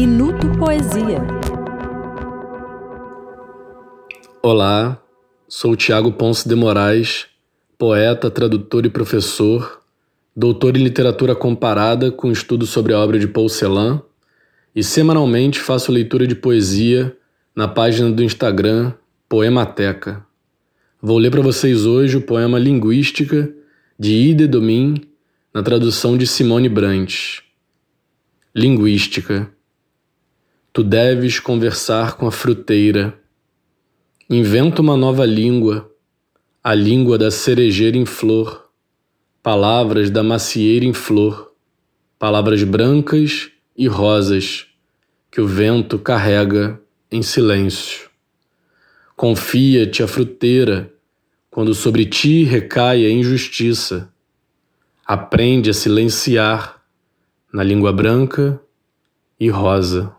Minuto Poesia. Olá, sou Tiago Ponce de Moraes, poeta, tradutor e professor, doutor em literatura comparada com estudo sobre a obra de Paul Celan e semanalmente faço leitura de poesia na página do Instagram Poemateca. Vou ler para vocês hoje o poema Linguística de Ide Domin, na tradução de Simone Brandt. Linguística. Tu deves conversar com a fruteira. Inventa uma nova língua, a língua da cerejeira em flor, palavras da macieira em flor, palavras brancas e rosas que o vento carrega em silêncio. Confia-te a fruteira quando sobre ti recai a injustiça. Aprende a silenciar na língua branca e rosa.